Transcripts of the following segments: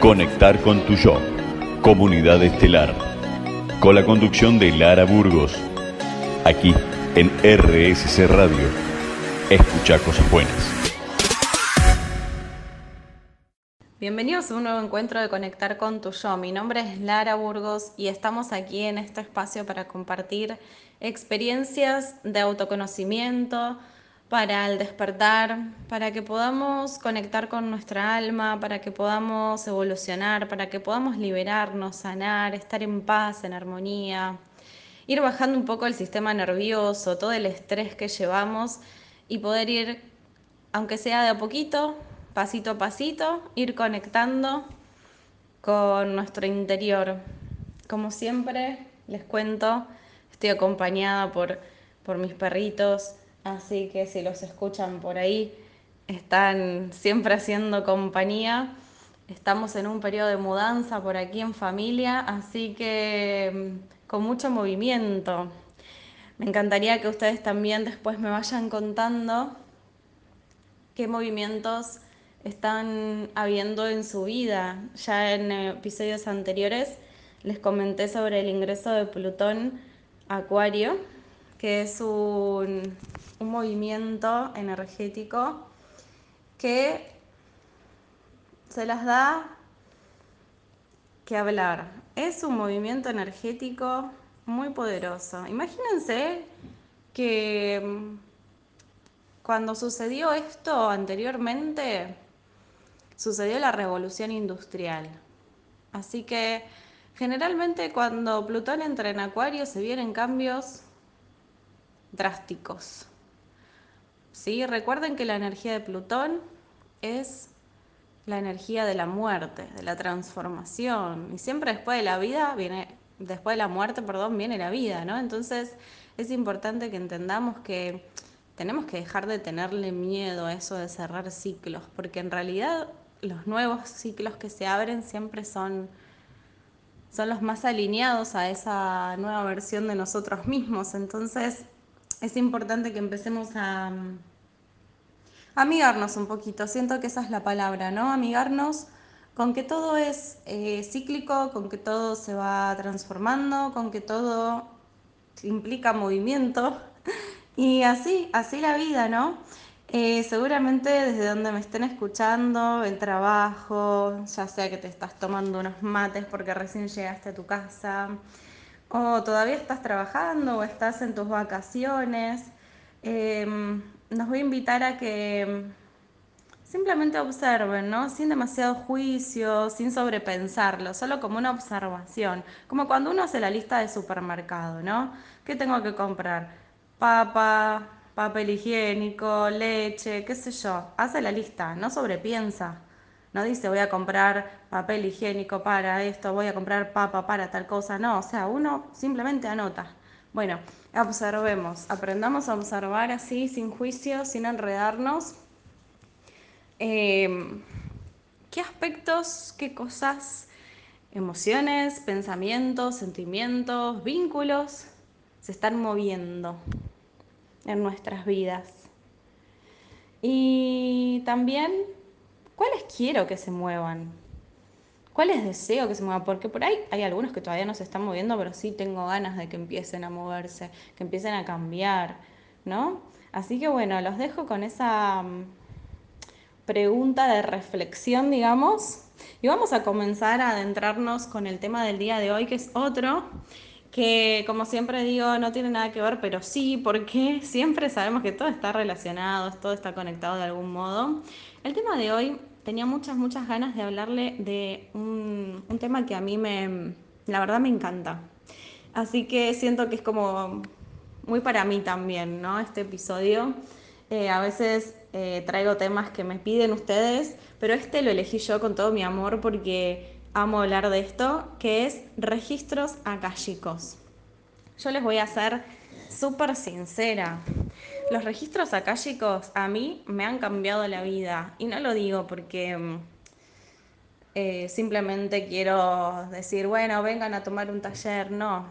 Conectar con tu yo. Comunidad Estelar. Con la conducción de Lara Burgos. Aquí en RSC Radio. Escucha cosas buenas. Bienvenidos a un nuevo encuentro de Conectar con tu yo. Mi nombre es Lara Burgos y estamos aquí en este espacio para compartir experiencias de autoconocimiento, para el despertar, para que podamos conectar con nuestra alma, para que podamos evolucionar, para que podamos liberarnos, sanar, estar en paz, en armonía, ir bajando un poco el sistema nervioso, todo el estrés que llevamos y poder ir, aunque sea de a poquito, pasito a pasito, ir conectando con nuestro interior. Como siempre, les cuento, estoy acompañada por, por mis perritos, así que si los escuchan por ahí, están siempre haciendo compañía. Estamos en un periodo de mudanza por aquí en familia, así que mm, con mucho movimiento. Me encantaría que ustedes también después me vayan contando qué movimientos están habiendo en su vida. Ya en episodios anteriores les comenté sobre el ingreso de Plutón a Acuario, que es un, un movimiento energético que se las da que hablar. Es un movimiento energético muy poderoso. Imagínense que mm, cuando sucedió esto anteriormente, sucedió la revolución industrial. Así que generalmente cuando Plutón entra en Acuario se vienen cambios drásticos. ¿Sí? Recuerden que la energía de Plutón es la energía de la muerte, de la transformación. Y siempre después de la vida viene, después de la muerte, perdón, viene la vida, ¿no? Entonces es importante que entendamos que tenemos que dejar de tenerle miedo a eso de cerrar ciclos, porque en realidad los nuevos ciclos que se abren siempre son, son los más alineados a esa nueva versión de nosotros mismos. Entonces es importante que empecemos a, amigarnos un poquito. Siento que esa es la palabra, ¿no? Amigarnos con que todo es eh, cíclico, con que todo se va transformando, con que todo implica movimiento. Y así, así la vida, ¿no? Eh, seguramente desde donde me estén escuchando, el trabajo, ya sea que te estás tomando unos mates porque recién llegaste a tu casa, o todavía estás trabajando o estás en tus vacaciones, em, nos voy a invitar a que simplemente observen, ¿no? Sin demasiado juicio, sin sobrepensarlo, solo como una observación, como cuando uno hace la lista de supermercado, ¿no? ¿Qué tengo que comprar? Papa, papel higiénico, leche, qué sé yo. Hace la lista, no sobrepiensa. No dice voy a comprar papel higiénico para esto, voy a comprar papa para tal cosa. No, o sea, uno simplemente anota. Bueno, observemos, aprendamos a observar así, sin juicio, sin enredarnos. Em, ¿Qué aspectos, qué cosas, emociones, pensamientos, sentimientos, vínculos se están moviendo? en nuestras vidas. Y también, ¿cuáles quiero que se muevan? ¿Cuáles deseo que se muevan? Porque por ahí hay algunos que todavía no se están moviendo, pero sí tengo ganas de que empiecen a moverse, que empiecen a cambiar, ¿no? Así que bueno, los dejo con esa mm, pregunta de reflexión, digamos, y vamos a comenzar a adentrarnos con el tema del día de hoy, que es otro, que como siempre digo, no tiene nada que ver, pero sí, porque siempre sabemos que todo está relacionado, todo está conectado de algún modo. El tema de hoy tenía muchas, muchas ganas de hablarle de un, tema que a mí me, la verdad me encanta. Así que siento que es como muy para mí también, ¿no? Este episodio. Eh, a veces eh, traigo temas que me piden ustedes, pero este lo elegí yo con todo mi amor porque amo hablar de esto, que es registros akáshicos. Yo les voy a ser súper sincera. Los registros akáshicos a mí me han cambiado la vida y no lo digo porque mm, eh, simplemente quiero decir, bueno, vengan a tomar un taller, no.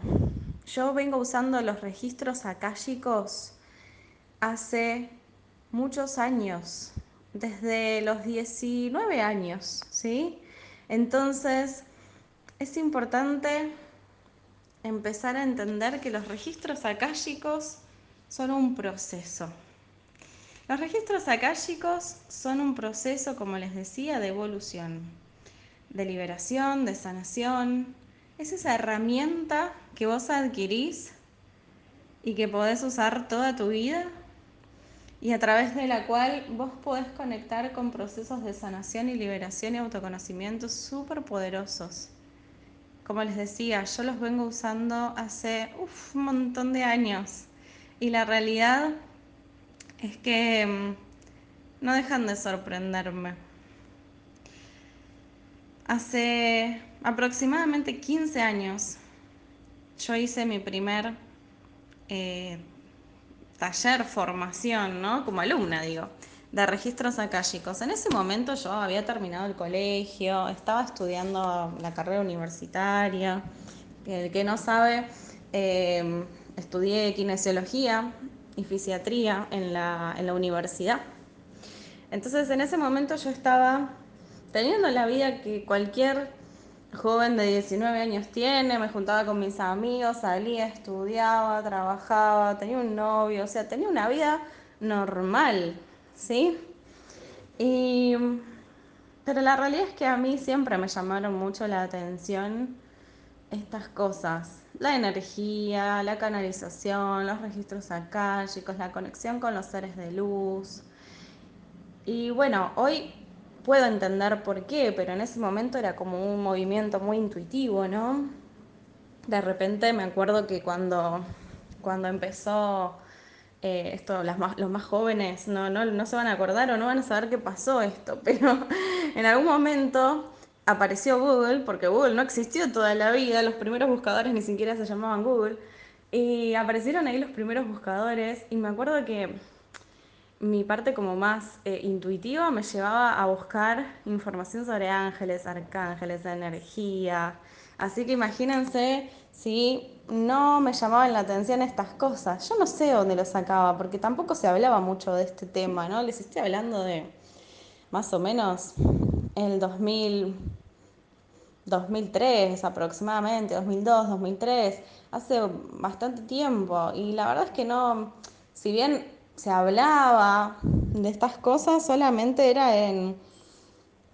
Yo vengo usando los registros akáshicos hace muchos años, desde los 19 años, ¿sí? Entonces, es importante empezar a entender que los registros akáshicos son un proceso. Los registros akáshicos son un proceso, como les decía, de evolución, de liberación, de sanación. Es esa herramienta que vos adquirís y que podés usar toda tu vida y a través de la cual vos podés conectar con procesos de sanación y liberación y autoconocimiento súper poderosos. Como les decía, yo los vengo usando hace un montón de años y la realidad es que mm, no dejan de sorprenderme. Hace aproximadamente 15 años yo hice mi primer eh, taller, formación, ¿no? Como alumna, digo, de registros akáshicos. En ese momento yo había terminado el colegio, estaba estudiando la carrera universitaria. El que no sabe, eh, estudié kinesiología y fisiatría en la, en la universidad. Entonces en ese momento yo estaba teniendo la vida que cualquier joven de 19 años tiene, me juntaba con mis amigos, salía, estudiaba, trabajaba, tenía un novio, o sea, tenía una vida normal, ¿sí? Y, pero la realidad es que a mí siempre me llamaron mucho la atención estas cosas, la energía, la canalización, los registros akáshicos, la conexión con los seres de luz. Y bueno, hoy puedo entender por qué, pero en ese momento era como un movimiento muy intuitivo, ¿no? De repente me acuerdo que cuando, cuando empezó eh, esto, las los más jóvenes no, no, no se van a acordar o no van a saber qué pasó esto, pero en algún momento apareció Google, porque Google no existió toda la vida, los primeros buscadores ni siquiera se llamaban Google, y aparecieron ahí los primeros buscadores, y me acuerdo que mi parte como más eh, intuitiva me llevaba a buscar información sobre ángeles, arcángeles, energía. Así que imagínense si no me llamaban la atención estas cosas. Yo no sé dónde lo sacaba, porque tampoco se hablaba mucho de este tema, ¿no? Les estoy hablando de más o menos el 2000, 2003 aproximadamente, 2002, 2003, hace bastante tiempo. Y la verdad es que no, si bien se hablaba de estas cosas solamente era en,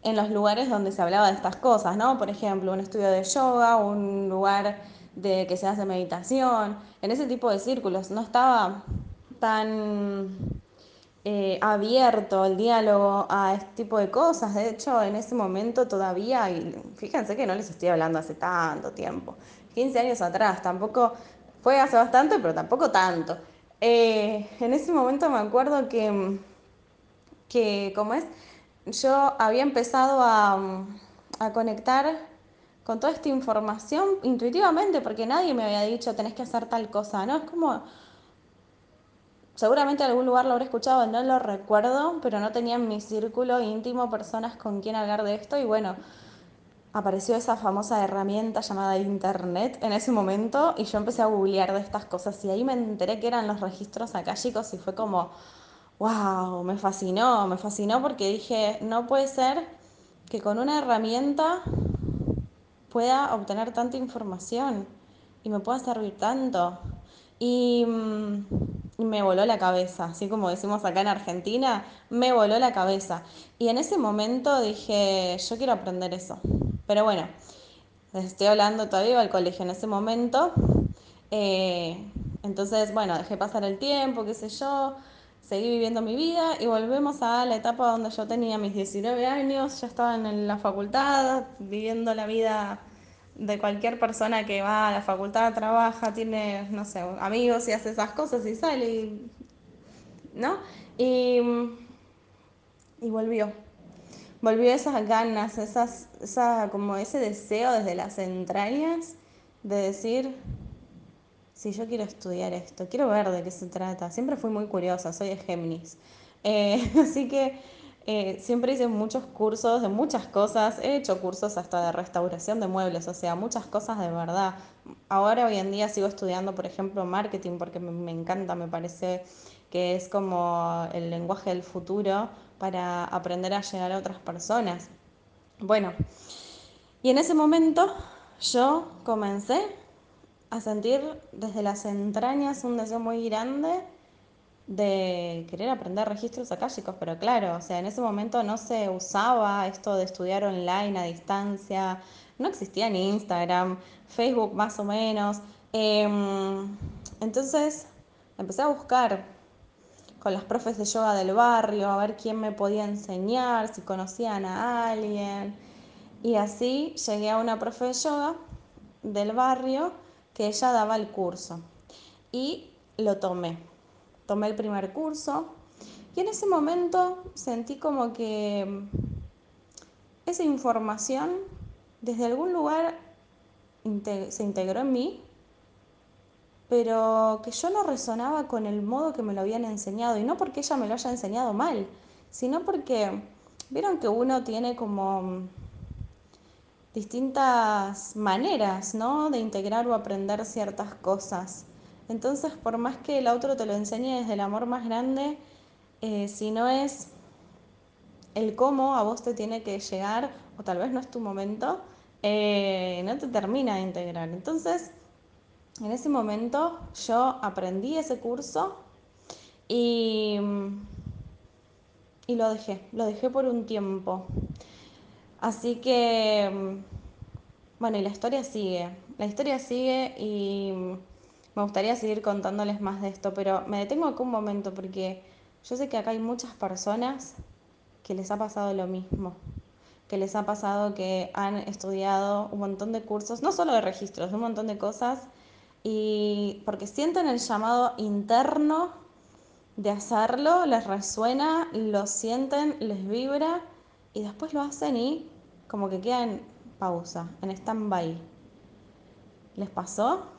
en los lugares donde se hablaba de estas cosas, ¿no? Por ejemplo, un estudio de yoga, un lugar de que se hace meditación, en ese tipo de círculos. No estaba tan eh, abierto el diálogo a este tipo de cosas. De hecho, en ese momento todavía, y fíjense que no les estoy hablando hace tanto tiempo, 15 años atrás, tampoco fue hace bastante, pero tampoco tanto. Eh, en ese momento me acuerdo que, que, como es, yo había empezado a, a conectar con toda esta información intuitivamente, porque nadie me había dicho tenés que hacer tal cosa, ¿no? Es como, seguramente en algún lugar lo habré escuchado, no lo recuerdo, pero no tenía en mi círculo íntimo personas con quien hablar de esto y bueno, apareció esa famosa herramienta llamada Internet en ese momento y yo empecé a googlear de estas cosas y ahí me enteré que eran los registros akáshicos y fue como, wow, me fascinó, me fascinó porque dije, no puede ser que con una herramienta pueda obtener tanta información y me pueda servir tanto. Y, mm, y, me voló la cabeza, así como decimos acá en Argentina, me voló la cabeza. Y en ese momento dije, yo quiero aprender eso. Pero bueno, estoy hablando todavía al colegio en ese momento. Eh, entonces, bueno, dejé pasar el tiempo, qué sé yo, seguí viviendo mi vida y volvemos a la etapa donde yo tenía mis 19 años, ya estaba en la facultad, viviendo la vida de cualquier persona que va a la facultad, trabaja, tiene, no sé, amigos y hace esas cosas y sale, ¿no? Y, y volvió volvió esas ganas, esas, esa, como ese deseo desde las entrañas de decir, si yo quiero estudiar esto, quiero ver de qué se trata. Siempre fui muy curiosa, soy de Géminis. Eh, así que eh, siempre hice muchos cursos de muchas cosas. He hecho cursos hasta de restauración de muebles, o sea, muchas cosas de verdad. Ahora, hoy en día, sigo estudiando, por ejemplo, marketing porque me, me encanta, me parece que es como el lenguaje del futuro para aprender a llegar a otras personas. Bueno, Y en ese momento yo comencé a sentir desde las entrañas un deseo muy grande de querer aprender registros akáshicos, pero claro, o sea, en ese momento no se usaba esto de estudiar online a distancia, no existía ni Instagram, Facebook más o menos. Em, entonces empecé a buscar con las profes de yoga del barrio, a ver quién me podía enseñar, si conocían a alguien. Y así llegué a una profe de yoga del barrio que ella daba el curso. Y lo tomé. Tomé el primer curso. Y en ese momento sentí como que esa información desde algún lugar se integró en mí, pero que yo no resonaba con el modo que me lo habían enseñado. Y no porque ella me lo haya enseñado mal, sino porque vieron que uno tiene como distintas maneras, ¿no? De integrar o aprender ciertas cosas. Entonces, por más que el otro te lo enseñe desde el amor más grande, eh, si no es el cómo a vos te tiene que llegar, o tal vez no es tu momento, eh, no te termina de integrar. Entonces, en ese momento yo aprendí ese curso y, y lo dejé, lo dejé por un tiempo. Así que, bueno, y la historia sigue. La historia sigue y me gustaría seguir contándoles más de esto, pero me detengo acá un momento porque yo sé que acá hay muchas personas que les ha pasado lo mismo, que les ha pasado que han estudiado un montón de cursos, no solo de registros, un montón de cosas, y porque sienten el llamado interno de hacerlo, les resuena, lo sienten, les vibra y después lo hacen y como que queda en pausa, en stand-by. ¿Les pasó?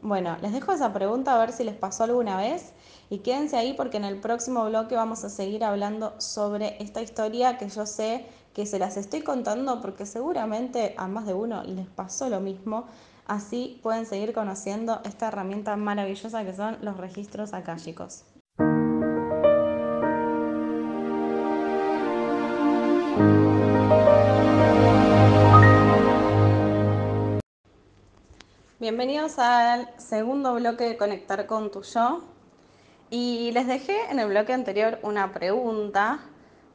Bueno, les dejo esa pregunta a ver si les pasó alguna vez y quédense ahí porque en el próximo bloque vamos a seguir hablando sobre esta historia que yo sé que se las estoy contando porque seguramente a más de uno les pasó lo mismo. Así pueden seguir conociendo esta herramienta maravillosa que son los registros akáshicos. Bienvenidos al segundo bloque de Conectar con tu yo. Y les dejé en el bloque anterior una pregunta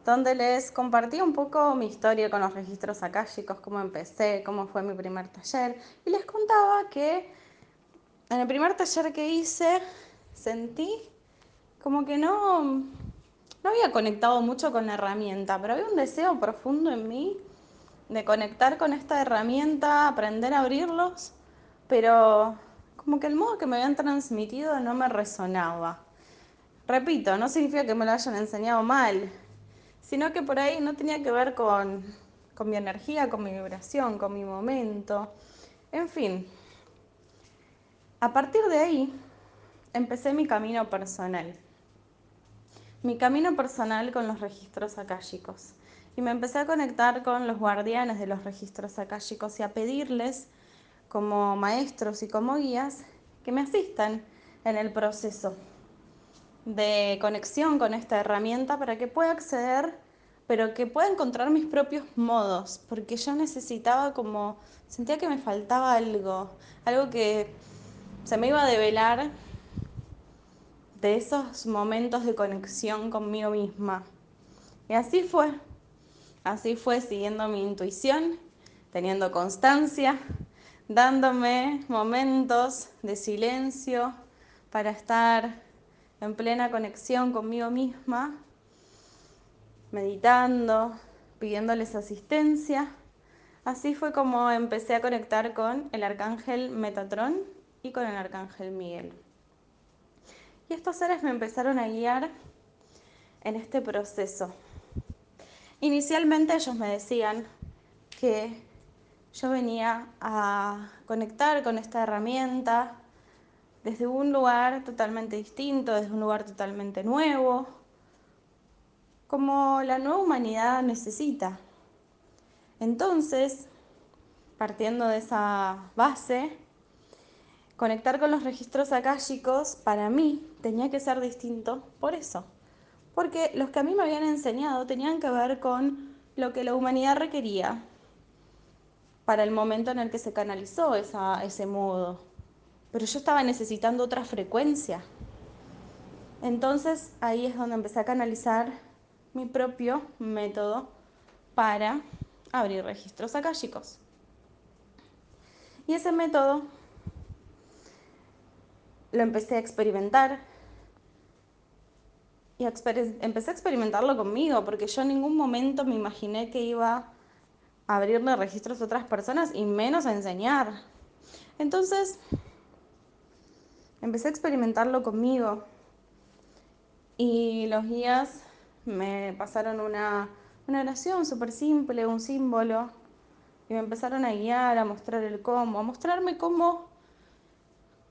donde les compartí un poco mi historia con los registros akáshicos, cómo empecé, cómo fue mi primer taller. Y les contaba que en el primer taller que hice sentí como que no, no había conectado mucho con la herramienta, pero había un deseo profundo en mí de conectar con esta herramienta, aprender a abrirlos pero como que el modo que me habían transmitido no me resonaba. Repito, no significa que me lo hayan enseñado mal, sino que por ahí no tenía que ver con, con mi energía, con mi vibración, con mi momento, en fin. A partir de ahí empecé mi camino personal. Mi camino personal con los registros akáshicos. Y me empecé a conectar con los guardianes de los registros akáshicos y a pedirles como maestros y como guías que me asistan en el proceso de conexión con esta herramienta para que pueda acceder, pero que pueda encontrar mis propios modos, porque yo necesitaba como, sentía que me faltaba algo, algo que se me iba a develar de esos momentos de conexión conmigo misma. Y así fue, así fue siguiendo mi intuición, teniendo constancia, dándome momentos de silencio para estar en plena conexión conmigo misma, meditando, pidiéndoles asistencia. Así fue como empecé a conectar con el arcángel Metatrón y con el arcángel Miguel. Y estos seres me empezaron a guiar en este proceso. Inicialmente ellos me decían que yo venía a conectar con esta herramienta desde un lugar totalmente distinto, desde un lugar totalmente nuevo, como la nueva humanidad necesita. Entonces, partiendo de esa base, conectar con los registros akáshicos para mí tenía que ser distinto por eso. Porque los que a mí me habían enseñado tenían que ver con lo que la humanidad requería, para el momento en el que se canalizó ese modo. Pero yo estaba necesitando otra frecuencia. Entonces ahí es donde empecé a canalizar mi propio método para abrir registros acá, chicos. Y ese método lo empecé a experimentar y empecé a experimentarlo conmigo, porque yo en ningún momento me imaginé que iba abrirle registros a otras personas y menos a enseñar. Entonces, empecé a experimentarlo conmigo y los guías me pasaron una, una oración súper simple, un símbolo, y me empezaron a guiar, a mostrar el cómo, a mostrarme cómo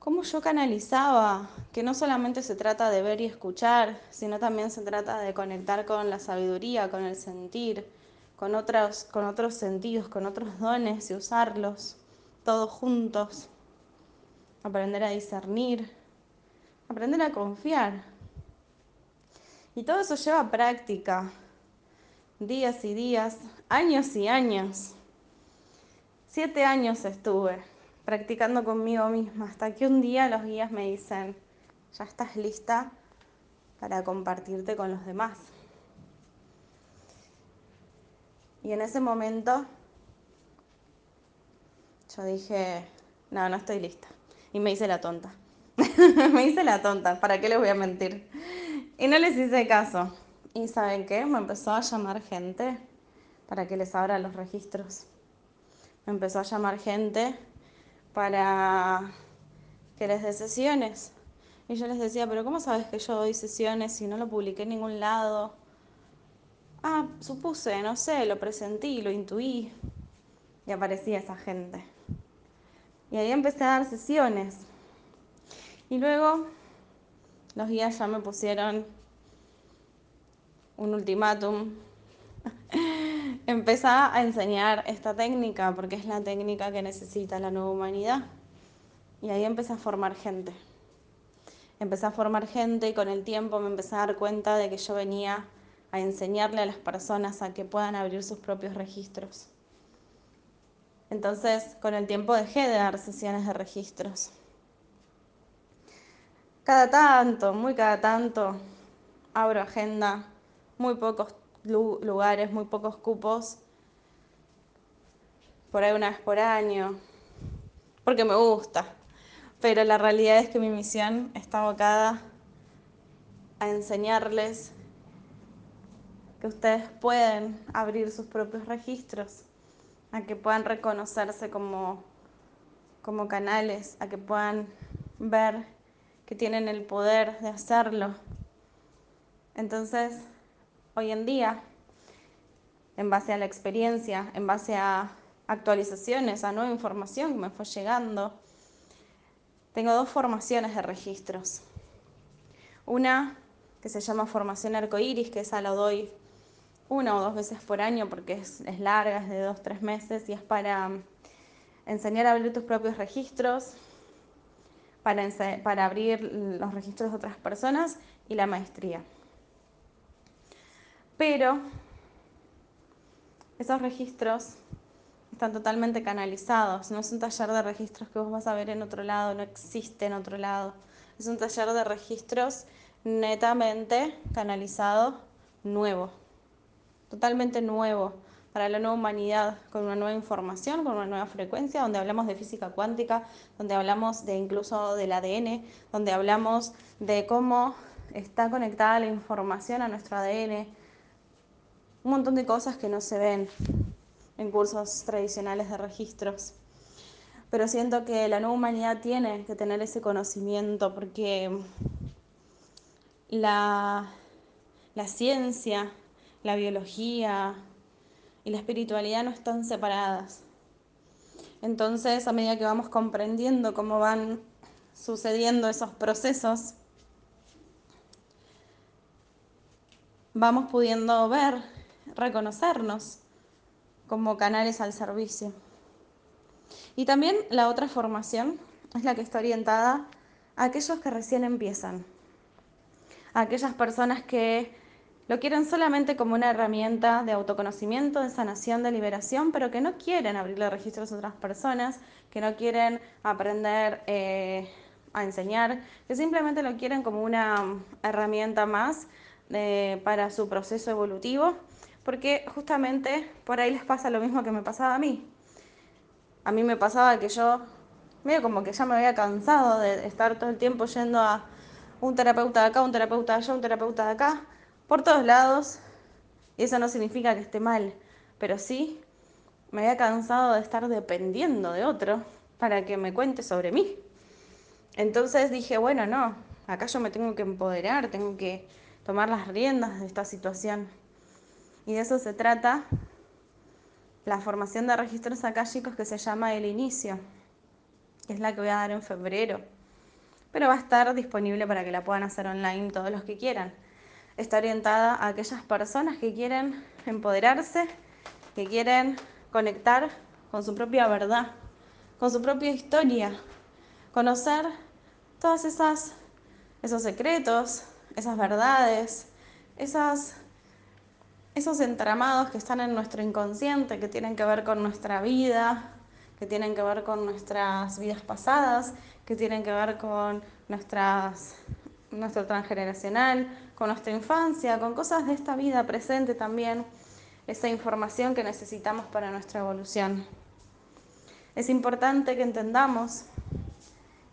cómo yo canalizaba, que no solamente se trata de ver y escuchar, sino también se trata de conectar con la sabiduría, con el sentir, con otros, con otros sentidos, con otros dones y usarlos todos juntos. Aprender a discernir, aprender a confiar. Y todo eso lleva práctica, días y días, años y años. Siete años estuve practicando conmigo misma, hasta que un día los guías me dicen, ya estás lista para compartirte con los demás. Y en ese momento yo dije, no, no estoy lista. Y me hice la tonta. me hice la tonta, ¿para qué les voy a mentir? Y no les hice caso. ¿Y saben qué? Me empezó a llamar gente para que les abra los registros. Me empezó a llamar gente para que les dé sesiones. Y yo les decía, pero ¿cómo sabes que yo doy sesiones si no lo publiqué en ningún lado? Ah, supuse, no sé, lo presentí, lo intuí. Y aparecía esa gente. Y ahí empecé a dar sesiones. Y luego los guías ya me pusieron un ultimátum. Empecé a enseñar esta técnica porque es la técnica que necesita la nueva humanidad. Y ahí empecé a formar gente. Empecé a formar gente y con el tiempo me empecé a dar cuenta de que yo venía a enseñarle a las personas a que puedan abrir sus propios registros. Entonces, con el tiempo dejé de dar sesiones de registros. Cada tanto, muy cada tanto, abro agenda, muy pocos lugares, muy pocos cupos, por ahí una vez por año, porque me gusta. Pero la realidad es que mi misión está abocada a enseñarles que ustedes pueden abrir sus propios registros, a que puedan reconocerse como, como canales, a que puedan ver que tienen el poder de hacerlo. Entonces, hoy en día, en base a la experiencia, en base a actualizaciones, a nueva información que me fue llegando. Tengo dos formaciones de registros. Una que se llama formación arcoíris, que esa la doy una o dos veces por año porque es, larga, es de dos, tres meses y es para enseñar a abrir tus propios registros, para, para abrir los registros de otras personas y la maestría. Pero esos registros están totalmente canalizados, no es un taller de registros que vos vas a ver en otro lado, no existe en otro lado. Es un taller de registros netamente canalizado nuevo, totalmente nuevo para la nueva humanidad, con una nueva información, con una nueva frecuencia, donde hablamos de física cuántica, donde hablamos de incluso del ADN, donde hablamos de cómo está conectada la información a nuestro ADN, un montón de cosas que no se ven en cursos tradicionales de registros. Pero siento que la nueva humanidad tiene que tener ese conocimiento porque la, la ciencia, la biología y la espiritualidad no están separadas. Entonces, a medida que vamos comprendiendo cómo van sucediendo esos procesos, vamos pudiendo ver reconocernos como canales al servicio. Y también la otra formación es la que está orientada a aquellos que recién empiezan, a aquellas personas que lo quieren solamente como una herramienta de autoconocimiento, de sanación, de liberación, pero que no quieren abrirle registros a otras personas, que no quieren aprender eh, a enseñar, que simplemente lo quieren como una herramienta más eh, para su proceso evolutivo, porque justamente por ahí les pasa lo mismo que me pasaba a mí. A mí me pasaba que yo, medio como que ya me había cansado de estar todo el tiempo yendo a un terapeuta de acá, un terapeuta de allá, un terapeuta de acá, por todos lados. Y eso no significa que esté mal, pero sí me había cansado de estar dependiendo de otro para que me cuente sobre mí. Entonces dije, bueno, no, acá yo me tengo que empoderar, tengo que tomar las riendas de esta situación. Y de eso se trata la formación de registros chicos que se llama El Inicio, que es la que voy a dar en febrero. Pero va a estar disponible para que la puedan hacer online todos los que quieran está orientada a aquellas personas que quieren empoderarse, que quieren conectar con su propia verdad, con su propia historia, conocer todas esas esos secretos, esas verdades, esas esos entramados que están en nuestro inconsciente, que tienen que ver con nuestra vida, que tienen que ver con nuestras vidas pasadas, que tienen que ver con nuestras, nuestro transgeneracional, con nuestra infancia, con cosas de esta vida presente también, esa información que necesitamos para nuestra evolución. Es importante que entendamos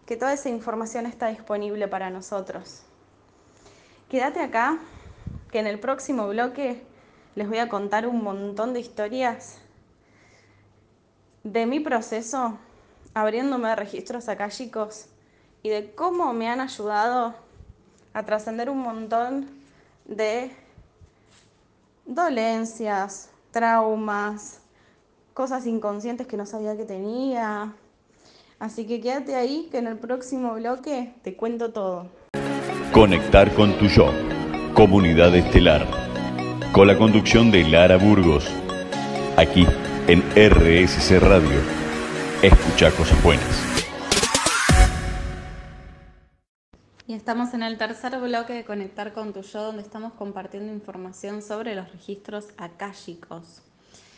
que toda esa información está disponible para nosotros. Quédate acá, que en el próximo bloque les voy a contar un montón de historias de mi proceso abriéndome registros acá, chicos, y de cómo me han ayudado a trascender un montón de dolencias, traumas, cosas inconscientes que no sabía que tenía. Así que quédate ahí que en el próximo bloque te cuento todo. Conectar con tu yo. Comunidad Estelar. Con la conducción de Lara Burgos. Aquí en RSC Radio. Escucha cosas buenas. Y estamos en el tercer bloque de Conectar con tu yo, donde estamos compartiendo información sobre los registros akáshicos.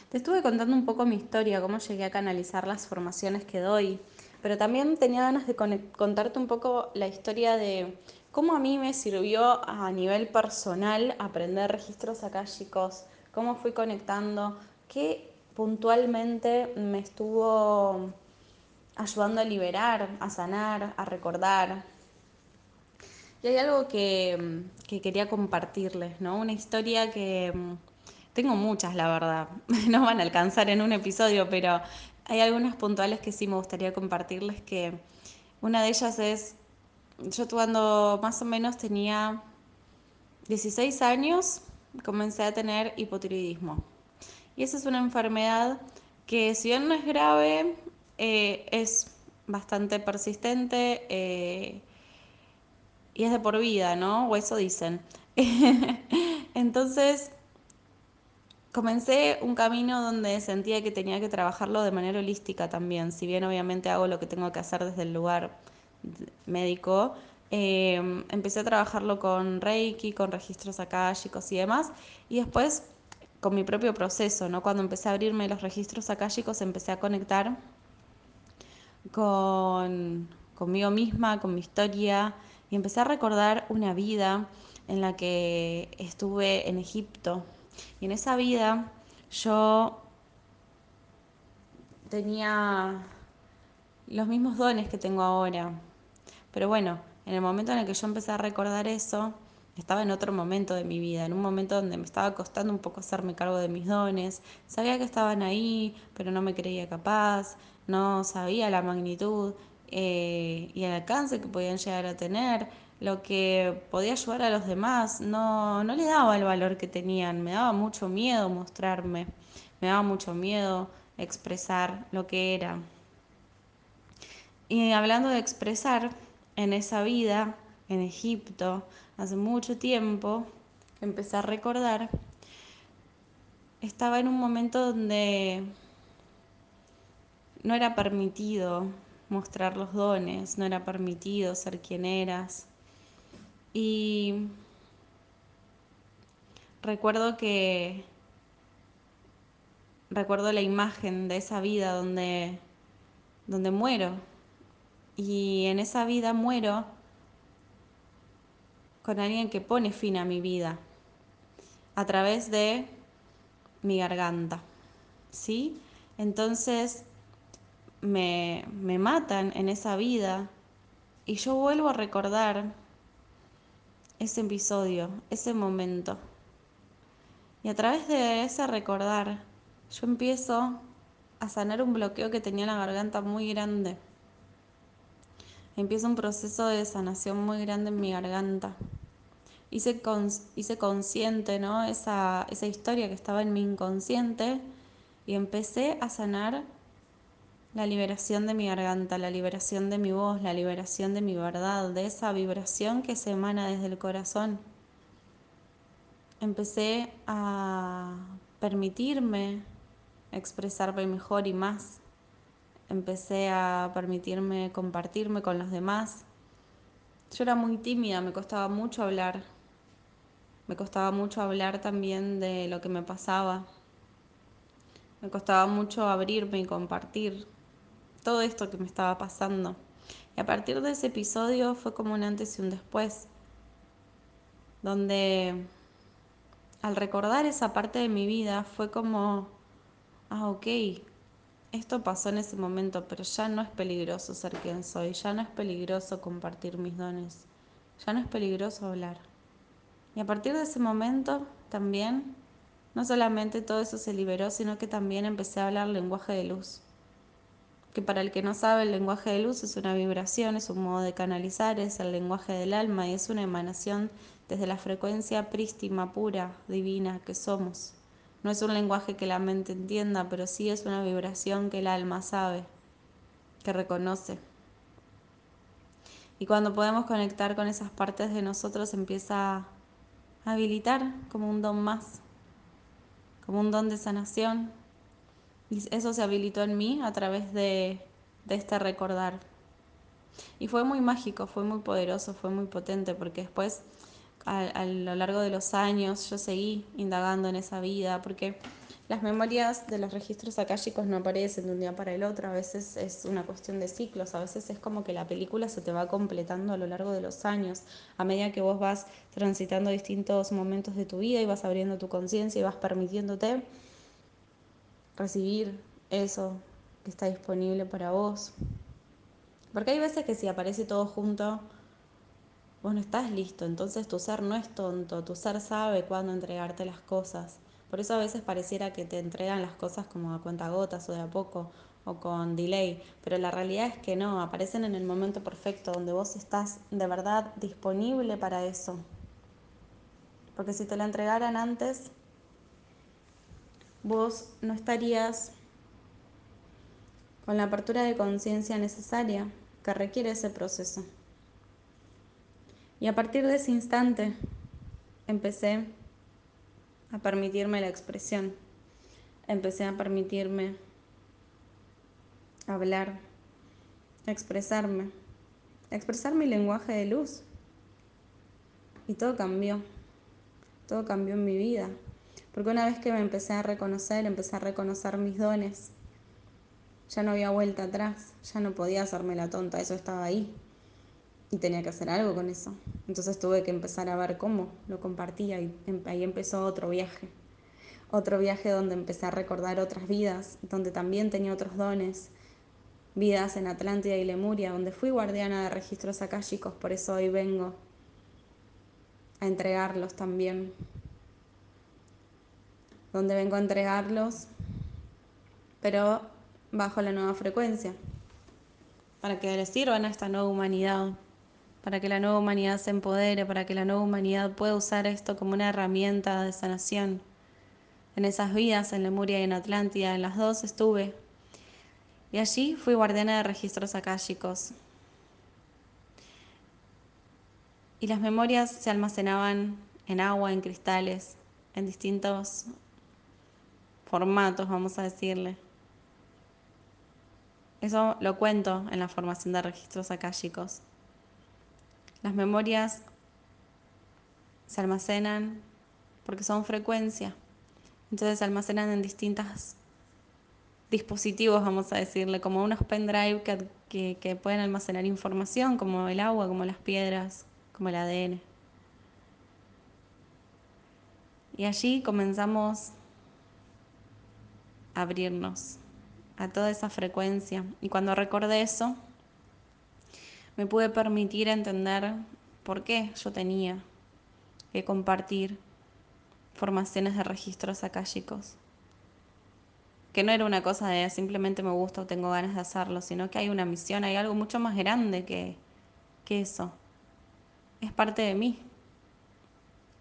Te estuve contando un poco mi historia, cómo llegué a canalizar las formaciones que doy, pero también tenía ganas de contarte un poco la historia de cómo a mí me sirvió a nivel personal aprender registros akáshicos, cómo fui conectando, qué puntualmente me estuvo ayudando a liberar, a sanar, a recordar, y hay algo que, quería compartirles, ¿no? Una historia que mm, tengo muchas, la verdad. No van a alcanzar en un episodio, pero hay algunas puntuales que sí me gustaría compartirles que una de ellas es, yo cuando más o menos tenía 16 años, comencé a tener hipotiroidismo. Y esa es una enfermedad que si bien no es grave, eh, es bastante persistente. Eh, y es de por vida, ¿no? O eso dicen. Entonces, comencé un camino donde sentía que tenía que trabajarlo de manera holística también, si bien obviamente hago lo que tengo que hacer desde el lugar médico. Em, empecé a trabajarlo con Reiki, con registros akáshicos y demás, y después con mi propio proceso, ¿no? Cuando empecé a abrirme los registros akáshicos, empecé a conectar con conmigo misma, con mi historia, y empecé a recordar una vida en la que estuve en Egipto. Y en esa vida yo tenía los mismos dones que tengo ahora. Pero bueno, en el momento en el que yo empecé a recordar eso, estaba en otro momento de mi vida, en un momento donde me estaba costando un poco hacerme cargo de mis dones. Sabía que estaban ahí, pero no me creía capaz, no sabía la magnitud eh, y el alcance que podían llegar a tener, lo que podía ayudar a los demás, no, no le daba el valor que tenían, me daba mucho miedo mostrarme, me daba mucho miedo expresar lo que era. Y hablando de expresar, en esa vida, en Egipto, hace mucho tiempo, empecé a recordar, estaba en un momento donde no era permitido mostrar los dones, no era permitido ser quien eras. Y recuerdo que recuerdo la imagen de esa vida donde, donde muero. Y en esa vida muero con alguien que pone fin a mi vida a través de mi garganta. ¿Sí? Entonces me, me matan en esa vida y yo vuelvo a recordar ese episodio, ese momento. Y a través de ese recordar, yo empiezo a sanar un bloqueo que tenía en la garganta muy grande. Empieza un proceso de sanación muy grande en mi garganta. Hice, hice consciente ¿no? esa, esa historia que estaba en mi inconsciente y empecé a sanar la liberación de mi garganta, la liberación de mi voz, la liberación de mi verdad, de esa vibración que se emana desde el corazón. Empecé a permitirme expresarme mejor y más. Empecé a permitirme compartirme con los demás. Yo era muy tímida, me costaba mucho hablar. Me costaba mucho hablar también de lo que me pasaba. Me costaba mucho abrirme y compartir todo esto que me estaba pasando. Y a partir de ese episodio fue como un antes y un después, donde al recordar esa parte de mi vida fue como ah, ok, esto pasó en ese momento, pero ya no es peligroso ser quien soy, ya no es peligroso compartir mis dones, ya no es peligroso hablar. Y a partir de ese momento también, no solamente todo eso se liberó, sino que también empecé a hablar lenguaje de luz. Que para el que no sabe, el lenguaje de luz es una vibración, es un modo de canalizar, es el lenguaje del alma y es una emanación desde la frecuencia prístima, pura, divina que somos. No es un lenguaje que la mente entienda, pero sí es una vibración que el alma sabe, que reconoce. Y cuando podemos conectar con esas partes de nosotros empieza a habilitar como un don más, como un don de sanación. Y eso se habilitó en mí a través de, de este recordar. Y fue muy mágico, fue muy poderoso, fue muy potente, porque después a, lo largo de los años yo seguí indagando en esa vida, porque las memorias de los registros akáshicos no aparecen de un día para el otro, a veces es una cuestión de ciclos, a veces es como que la película se te va completando a lo largo de los años, a medida que vos vas transitando distintos momentos de tu vida y vas abriendo tu conciencia y vas permitiéndote recibir eso que está disponible para vos. Porque hay veces que si aparece todo junto, vos no estás listo, entonces tu ser no es tonto, tu ser sabe cuándo entregarte las cosas. Por eso a veces pareciera que te entregan las cosas como a cuentagotas o de a poco o con delay, pero la realidad es que no, aparecen en el momento perfecto donde vos estás de verdad disponible para eso. Porque si te la entregaran antes, vos no estarías con la apertura de conciencia necesaria que requiere ese proceso. Y a partir de ese instante empecé a permitirme la expresión, empecé a permitirme hablar, expresarme, expresar mi lenguaje de luz. Y todo cambió, todo cambió en mi vida. Porque una vez que me empecé a reconocer, empecé a reconocer mis dones, ya no había vuelta atrás, ya no podía hacerme la tonta, eso estaba ahí y tenía que hacer algo con eso. Entonces tuve que empezar a ver cómo lo compartía y em, ahí empezó otro viaje. Otro viaje donde empecé a recordar otras vidas, donde también tenía otros dones. Vidas en Atlántida y Lemuria, donde fui guardiana de registros akáshicos, por eso hoy vengo a entregarlos también. Donde vengo a entregarlos, pero bajo la nueva frecuencia, para que les sirvan a esta nueva humanidad para que la nueva humanidad se empodere, para que la nueva humanidad pueda usar esto como una herramienta de sanación. En esas vidas, en Lemuria y en Atlántida, en las dos estuve. Y allí fui guardiana de registros akáshicos. Y las memorias se almacenaban en agua, en cristales, en distintos formatos, vamos a decirle. Eso lo cuento en la formación de registros akáshicos. Las memorias se almacenan porque son frecuencia. Entonces se almacenan en distintos dispositivos, vamos a decirle, como unos pendrive que, que pueden almacenar información, como el agua, como las piedras, como el ADN. Y allí comenzamos abrirnos a toda esa frecuencia. Y cuando recordé eso, me pude permitir entender por qué yo tenía que compartir formaciones de registros akáshicos. Que no era una cosa de simplemente me gusta o tengo ganas de hacerlo, sino que hay una misión, hay algo mucho más grande que, que eso. Es parte de mí.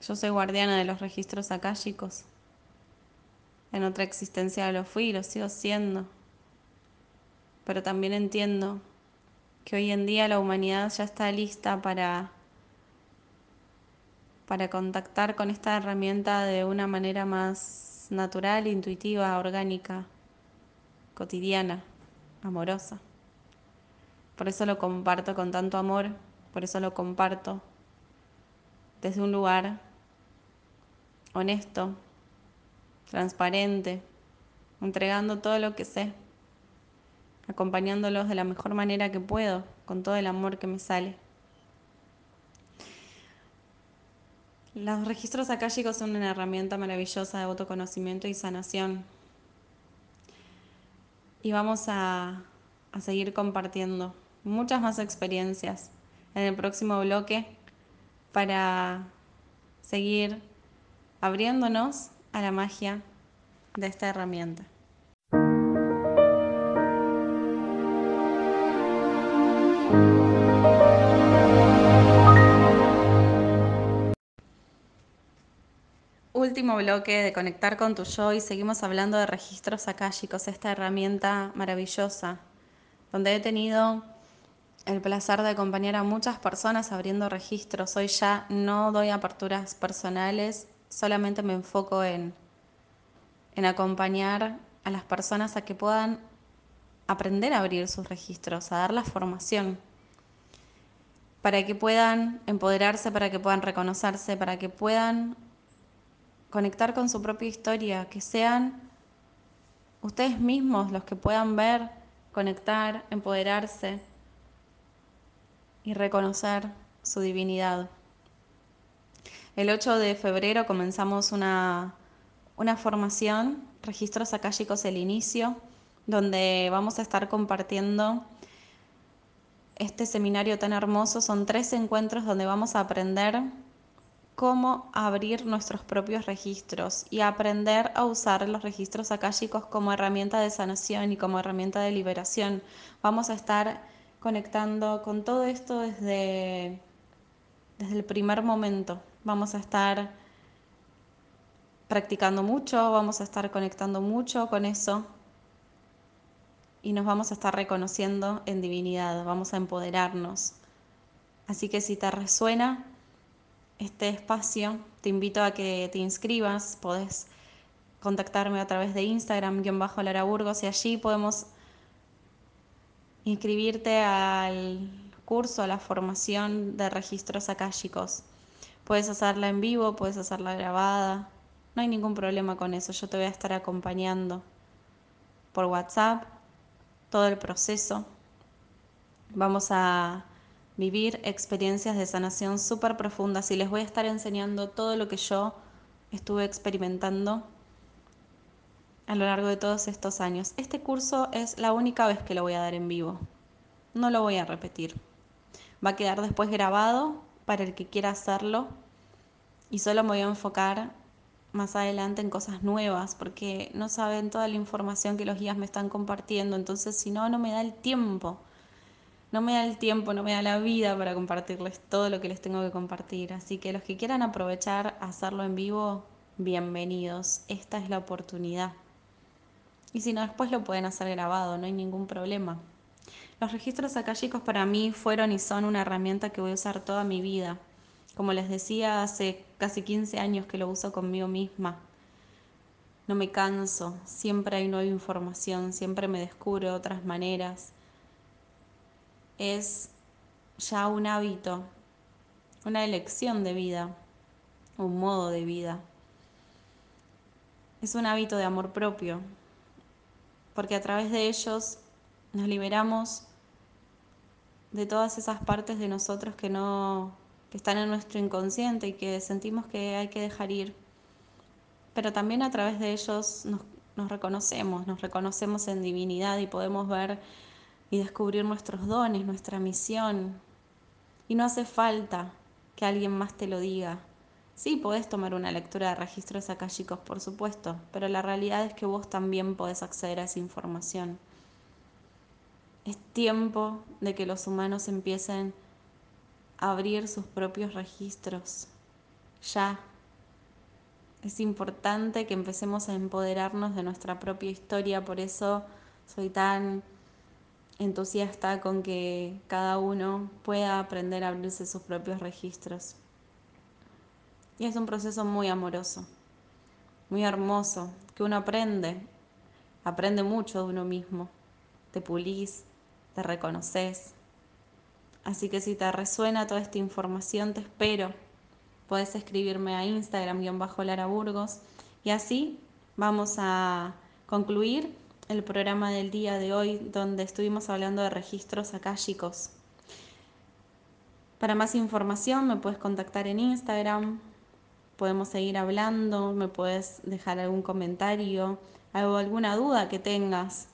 Yo soy guardiana de los registros akáshicos. En otra existencia lo fui y lo sigo siendo. Pero también entiendo que hoy en día la humanidad ya está lista para para contactar con esta herramienta de una manera más natural, intuitiva, orgánica, cotidiana, amorosa. Por eso lo comparto con tanto amor, por eso lo comparto desde un lugar honesto, transparente, entregando todo lo que sé, acompañándolos de la mejor manera que puedo, con todo el amor que me sale. Los registros akáshicos son una herramienta maravillosa de autoconocimiento y sanación. Y vamos a, a seguir compartiendo muchas más experiencias en el próximo bloque para seguir abriéndonos a la magia de esta herramienta. último bloque de Conectar con tu yo y seguimos hablando de registros akáshicos, esta herramienta maravillosa, donde he tenido el placer de acompañar a muchas personas abriendo registros. Hoy ya no doy aperturas personales, solamente me enfoco en, en acompañar a las personas a que puedan aprender a abrir sus registros, a dar la formación, para que puedan empoderarse, para que puedan reconocerse, para que puedan conectar con su propia historia, que sean ustedes mismos los que puedan ver, conectar, empoderarse y reconocer su divinidad. El 8 de febrero comenzamos una, una formación, Registros Akáshicos el Inicio, donde vamos a estar compartiendo este seminario tan hermoso. Son tres encuentros donde vamos a aprender cómo abrir nuestros propios registros y aprender a usar los registros akáshicos como herramienta de sanación y como herramienta de liberación. Vamos a estar conectando con todo esto desde, desde el primer momento. Vamos a estar practicando mucho, vamos a estar conectando mucho con eso y nos vamos a estar reconociendo en divinidad, vamos a empoderarnos. Así que si te resuena, este espacio, te invito a que te inscribas, podés contactarme a través de Instagram, guion bajo Lara Burgos, y allí podemos inscribirte al curso, a la formación de registros akáshicos. Puedes hacerla en vivo, puedes hacerla grabada, no hay ningún problema con eso, yo te voy a estar acompañando por WhatsApp todo el proceso. Vamos a vivir experiencias de sanación súper profundas y les voy a estar enseñando todo lo que yo estuve experimentando a lo largo de todos estos años. Este curso es la única vez que lo voy a dar en vivo. No lo voy a repetir. Va a quedar después grabado para el que quiera hacerlo y solo me voy a enfocar más adelante en cosas nuevas porque no saben toda la información que los guías me están compartiendo. Entonces, si no, no me da el tiempo no me da el tiempo, no me da la vida para compartirles todo lo que les tengo que compartir. Así que los que quieran aprovechar hacerlo en vivo, bienvenidos. Esta es la oportunidad. Y si no, después lo pueden hacer grabado, no hay ningún problema. Los registros acálicos para mí fueron y son una herramienta que voy a usar toda mi vida. Como les decía, hace casi 15 años que lo uso conmigo misma. No me canso, siempre hay nueva información, siempre me descubro otras maneras es ya un hábito, una elección de vida, un modo de vida. es un hábito de amor propio, porque a través de ellos nos liberamos de todas esas partes de nosotros que no que están en nuestro inconsciente y que sentimos que hay que dejar ir. Pero también a través de ellos nos, reconocemos, nos reconocemos en divinidad y podemos ver y descubrir nuestros dones, nuestra misión. Y no hace falta que alguien más te lo diga. Sí, podés tomar una lectura de registros chicos, por supuesto, pero la realidad es que vos también podés acceder a esa información. Es tiempo de que los humanos empiecen a abrir sus propios registros. Ya. Es importante que empecemos a empoderarnos de nuestra propia historia, por eso soy tan entusiasta con que cada uno pueda aprender a abrirse sus propios registros. Y es un proceso muy amoroso, muy hermoso, que uno aprende, aprende mucho de uno mismo, te pulís, te reconoces. Así que si te resuena toda esta información, te espero. Puedes escribirme a Instagram-Lara Burgos y así vamos a concluir el programa del día de hoy donde estuvimos hablando de registros akáshicos. Para más información me puedes contactar en Instagram, podemos seguir hablando, me puedes dejar algún comentario, alguna duda que tengas,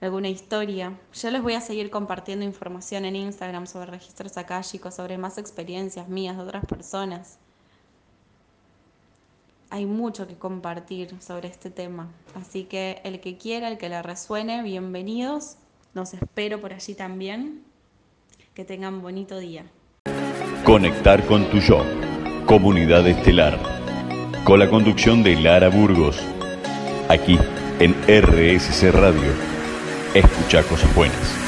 alguna historia. Yo les voy a seguir compartiendo información en Instagram sobre registros akáshicos, sobre más experiencias mías de otras personas. Hay mucho que compartir sobre este tema, así que el que quiera, el que le resuene, bienvenidos. Los espero por allí también. Que tengan bonito día. Conectar con tu yo Comunidad Estelar, con la conducción de Lara Burgos, aquí en RSC Radio. Escucha cosas buenas.